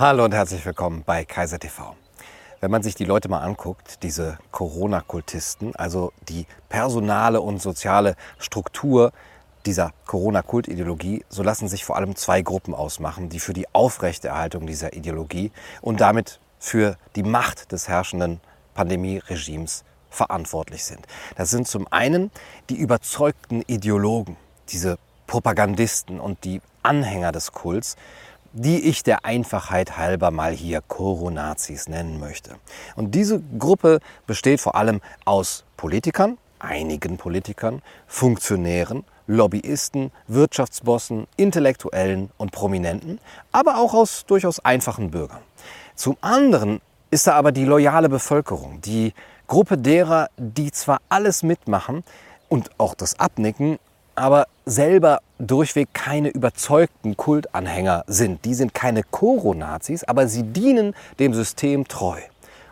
Hallo und herzlich willkommen bei Kaiser TV. Wenn man sich die Leute mal anguckt, diese Corona-Kultisten, also die personale und soziale Struktur dieser Corona-Kultideologie, so lassen sich vor allem zwei Gruppen ausmachen, die für die Aufrechterhaltung dieser Ideologie und damit für die Macht des herrschenden Pandemieregimes verantwortlich sind. Das sind zum einen die überzeugten Ideologen, diese Propagandisten und die Anhänger des Kults, die ich der Einfachheit halber mal hier Coronazis nennen möchte. Und diese Gruppe besteht vor allem aus Politikern, einigen Politikern, Funktionären, Lobbyisten, Wirtschaftsbossen, Intellektuellen und Prominenten, aber auch aus durchaus einfachen Bürgern. Zum anderen ist da aber die loyale Bevölkerung, die Gruppe derer, die zwar alles mitmachen und auch das abnicken, aber selber durchweg keine überzeugten Kultanhänger sind. Die sind keine Koro-Nazis, aber sie dienen dem System treu,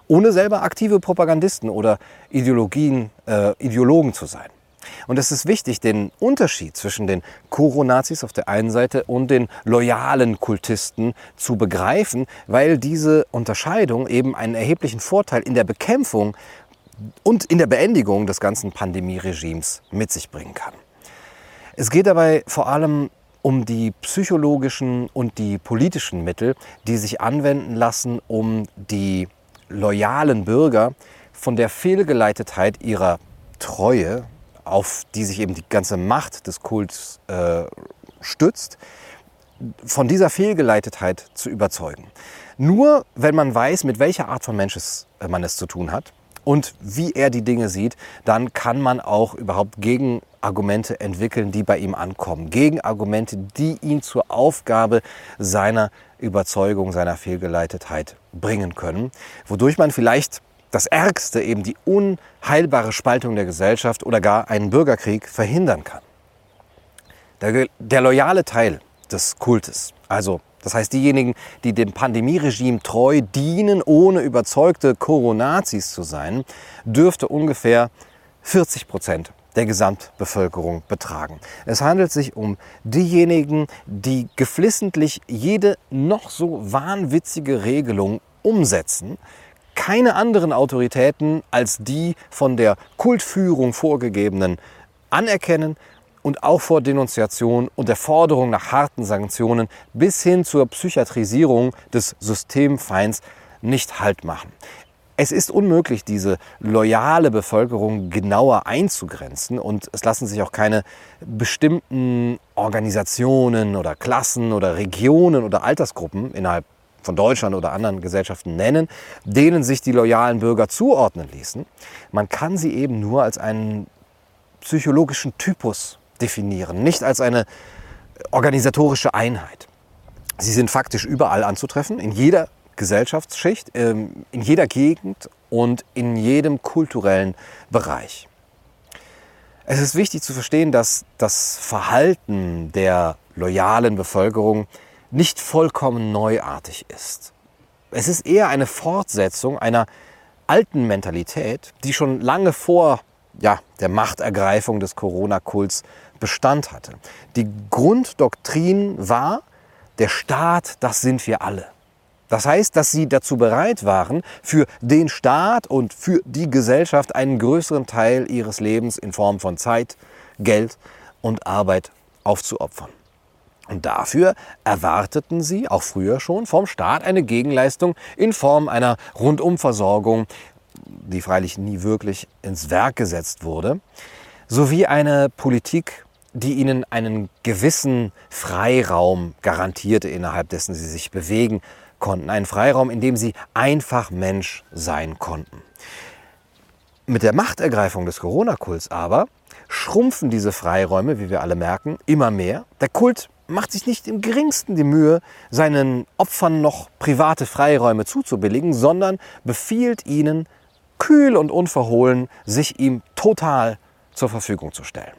ohne selber aktive Propagandisten oder Ideologien, äh, Ideologen zu sein. Und es ist wichtig, den Unterschied zwischen den Koro-Nazis auf der einen Seite und den loyalen Kultisten zu begreifen, weil diese Unterscheidung eben einen erheblichen Vorteil in der Bekämpfung und in der Beendigung des ganzen Pandemieregimes mit sich bringen kann. Es geht dabei vor allem um die psychologischen und die politischen Mittel, die sich anwenden lassen, um die loyalen Bürger von der Fehlgeleitetheit ihrer Treue, auf die sich eben die ganze Macht des Kults äh, stützt, von dieser Fehlgeleitetheit zu überzeugen. Nur wenn man weiß, mit welcher Art von Mensch man es zu tun hat, und wie er die Dinge sieht, dann kann man auch überhaupt Gegenargumente entwickeln, die bei ihm ankommen. Gegenargumente, die ihn zur Aufgabe seiner Überzeugung, seiner Fehlgeleitetheit bringen können, wodurch man vielleicht das Ärgste, eben die unheilbare Spaltung der Gesellschaft oder gar einen Bürgerkrieg verhindern kann. Der, der loyale Teil des Kultes, also das heißt, diejenigen, die dem Pandemieregime treu dienen, ohne überzeugte Coronazis zu sein, dürfte ungefähr 40 Prozent der Gesamtbevölkerung betragen. Es handelt sich um diejenigen, die geflissentlich jede noch so wahnwitzige Regelung umsetzen, keine anderen Autoritäten als die von der Kultführung vorgegebenen anerkennen und auch vor Denunziation und der Forderung nach harten Sanktionen bis hin zur Psychiatrisierung des Systemfeinds nicht Halt machen. Es ist unmöglich, diese loyale Bevölkerung genauer einzugrenzen und es lassen sich auch keine bestimmten Organisationen oder Klassen oder Regionen oder Altersgruppen innerhalb von Deutschland oder anderen Gesellschaften nennen, denen sich die loyalen Bürger zuordnen ließen. Man kann sie eben nur als einen psychologischen Typus definieren, nicht als eine organisatorische Einheit. Sie sind faktisch überall anzutreffen, in jeder Gesellschaftsschicht, ähm, in jeder Gegend und in jedem kulturellen Bereich. Es ist wichtig zu verstehen, dass das Verhalten der loyalen Bevölkerung nicht vollkommen neuartig ist. Es ist eher eine Fortsetzung einer alten Mentalität, die schon lange vor ja, der Machtergreifung des Corona-Kults Bestand hatte. Die Grunddoktrin war, der Staat, das sind wir alle. Das heißt, dass sie dazu bereit waren, für den Staat und für die Gesellschaft einen größeren Teil ihres Lebens in Form von Zeit, Geld und Arbeit aufzuopfern. Und dafür erwarteten sie, auch früher schon, vom Staat eine Gegenleistung in Form einer Rundumversorgung, die freilich nie wirklich ins Werk gesetzt wurde, sowie eine Politik die ihnen einen gewissen Freiraum garantierte, innerhalb dessen sie sich bewegen konnten. Einen Freiraum, in dem sie einfach Mensch sein konnten. Mit der Machtergreifung des Corona-Kults aber schrumpfen diese Freiräume, wie wir alle merken, immer mehr. Der Kult macht sich nicht im geringsten die Mühe, seinen Opfern noch private Freiräume zuzubilligen, sondern befiehlt ihnen, kühl und unverhohlen, sich ihm total zur Verfügung zu stellen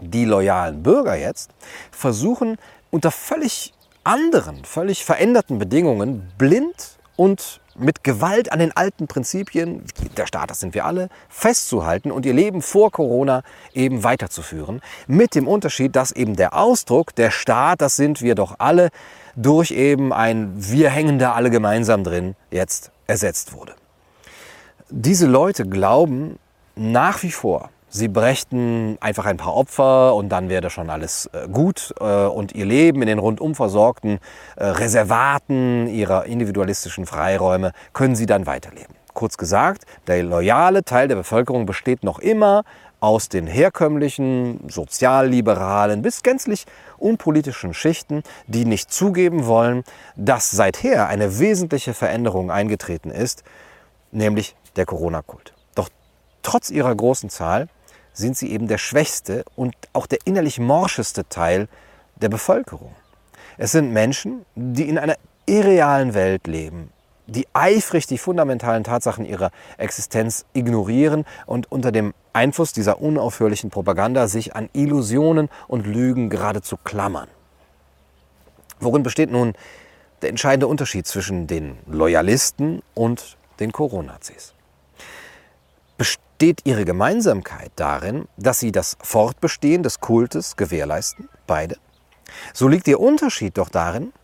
die loyalen Bürger jetzt versuchen unter völlig anderen, völlig veränderten Bedingungen blind und mit Gewalt an den alten Prinzipien, der Staat, das sind wir alle, festzuhalten und ihr Leben vor Corona eben weiterzuführen. Mit dem Unterschied, dass eben der Ausdruck, der Staat, das sind wir doch alle, durch eben ein Wir hängen da alle gemeinsam drin jetzt ersetzt wurde. Diese Leute glauben nach wie vor, sie brächten einfach ein paar Opfer und dann wäre schon alles äh, gut äh, und ihr Leben in den rundum versorgten äh, Reservaten ihrer individualistischen Freiräume können sie dann weiterleben. Kurz gesagt, der loyale Teil der Bevölkerung besteht noch immer aus den herkömmlichen sozialliberalen bis gänzlich unpolitischen Schichten, die nicht zugeben wollen, dass seither eine wesentliche Veränderung eingetreten ist, nämlich der Corona-Kult. Doch trotz ihrer großen Zahl sind sie eben der schwächste und auch der innerlich morscheste Teil der Bevölkerung. Es sind Menschen, die in einer irrealen Welt leben, die eifrig die fundamentalen Tatsachen ihrer Existenz ignorieren und unter dem Einfluss dieser unaufhörlichen Propaganda sich an Illusionen und Lügen geradezu klammern. Worin besteht nun der entscheidende Unterschied zwischen den Loyalisten und den Coronazis? Besteht ihre Gemeinsamkeit darin, dass sie das Fortbestehen des Kultes gewährleisten? Beide. So liegt ihr Unterschied doch darin,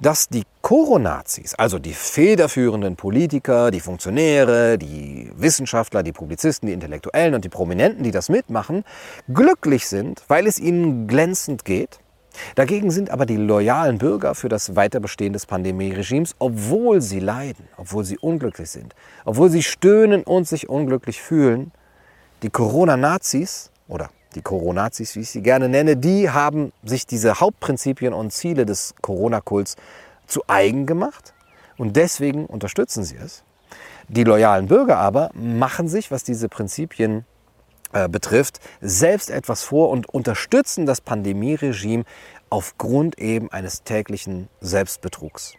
dass die Koronazis, also die federführenden Politiker, die Funktionäre, die Wissenschaftler, die Publizisten, die Intellektuellen und die Prominenten, die das mitmachen, glücklich sind, weil es ihnen glänzend geht. Dagegen sind aber die loyalen Bürger für das Weiterbestehen des Pandemieregimes, obwohl sie leiden, obwohl sie unglücklich sind, obwohl sie stöhnen und sich unglücklich fühlen, die Corona-Nazis oder die Coronazis, wie ich sie gerne nenne, die haben sich diese Hauptprinzipien und Ziele des Corona-Kults zu eigen gemacht und deswegen unterstützen sie es. Die loyalen Bürger aber machen sich, was diese Prinzipien äh, betrifft, selbst etwas vor und unterstützen das Pandemieregime aufgrund eben eines täglichen Selbstbetrugs.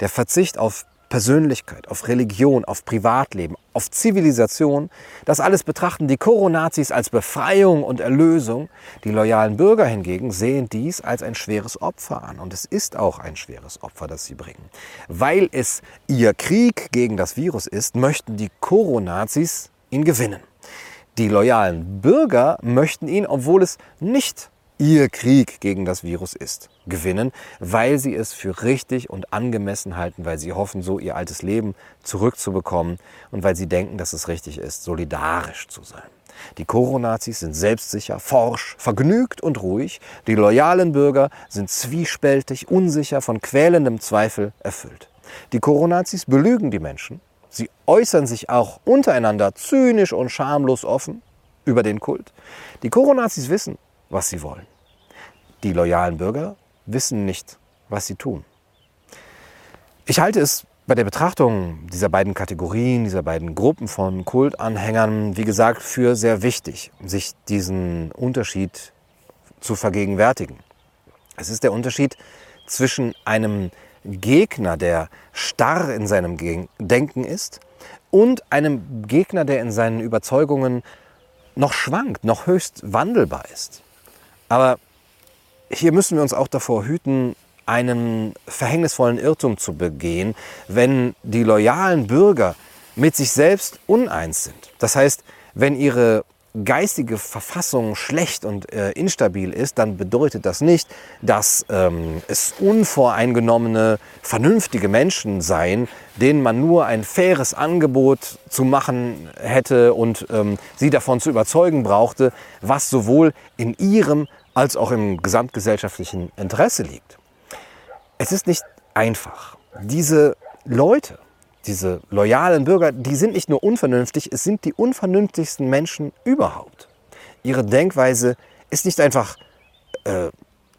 Der Verzicht auf Persönlichkeit, auf Religion, auf Privatleben, auf Zivilisation. Das alles betrachten die Koronazis als Befreiung und Erlösung. Die loyalen Bürger hingegen sehen dies als ein schweres Opfer an. Und es ist auch ein schweres Opfer, das sie bringen. Weil es ihr Krieg gegen das Virus ist, möchten die Koronazis ihn gewinnen. Die loyalen Bürger möchten ihn, obwohl es nicht ihr Krieg gegen das Virus ist, gewinnen, weil sie es für richtig und angemessen halten, weil sie hoffen, so ihr altes Leben zurückzubekommen und weil sie denken, dass es richtig ist, solidarisch zu sein. Die Koronazis sind selbstsicher, forsch, vergnügt und ruhig. Die loyalen Bürger sind zwiespältig, unsicher, von quälendem Zweifel erfüllt. Die Koronazis belügen die Menschen. Sie äußern sich auch untereinander zynisch und schamlos offen über den Kult. Die Koronazis wissen, was sie wollen. Die loyalen Bürger wissen nicht, was sie tun. Ich halte es bei der Betrachtung dieser beiden Kategorien, dieser beiden Gruppen von Kultanhängern, wie gesagt, für sehr wichtig, sich diesen Unterschied zu vergegenwärtigen. Es ist der Unterschied zwischen einem Gegner, der starr in seinem Denken ist, und einem Gegner, der in seinen Überzeugungen noch schwankt, noch höchst wandelbar ist. Aber hier müssen wir uns auch davor hüten, einen verhängnisvollen Irrtum zu begehen, wenn die loyalen Bürger mit sich selbst uneins sind. Das heißt, wenn ihre geistige Verfassung schlecht und äh, instabil ist, dann bedeutet das nicht, dass ähm, es unvoreingenommene, vernünftige Menschen seien, denen man nur ein faires Angebot zu machen hätte und ähm, sie davon zu überzeugen brauchte, was sowohl in ihrem als auch im gesamtgesellschaftlichen Interesse liegt. Es ist nicht einfach. Diese Leute, diese loyalen Bürger, die sind nicht nur unvernünftig, es sind die unvernünftigsten Menschen überhaupt. Ihre Denkweise ist nicht einfach äh,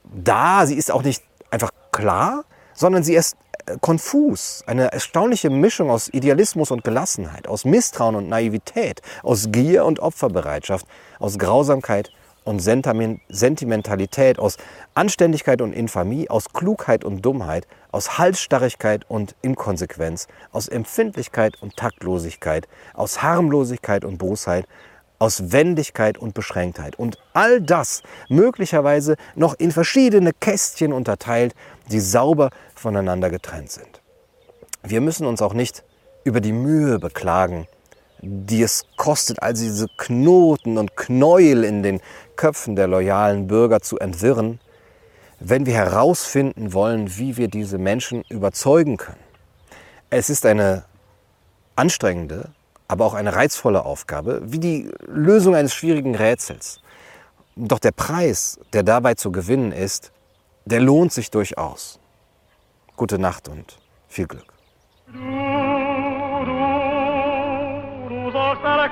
da, sie ist auch nicht einfach klar, sondern sie ist äh, konfus. Eine erstaunliche Mischung aus Idealismus und Gelassenheit, aus Misstrauen und Naivität, aus Gier und Opferbereitschaft, aus Grausamkeit und Sentimentalität, aus Anständigkeit und Infamie, aus Klugheit und Dummheit, aus Halsstarrigkeit und Inkonsequenz, aus Empfindlichkeit und Taktlosigkeit, aus Harmlosigkeit und Bosheit, aus Wendigkeit und Beschränktheit. Und all das möglicherweise noch in verschiedene Kästchen unterteilt, die sauber voneinander getrennt sind. Wir müssen uns auch nicht über die Mühe beklagen, die es kostet, all diese Knoten und Knäuel in den Köpfen der loyalen Bürger zu entwirren, wenn wir herausfinden wollen, wie wir diese Menschen überzeugen können. Es ist eine anstrengende, aber auch eine reizvolle Aufgabe, wie die Lösung eines schwierigen Rätsels. Doch der Preis, der dabei zu gewinnen ist, der lohnt sich durchaus. Gute Nacht und viel Glück. Para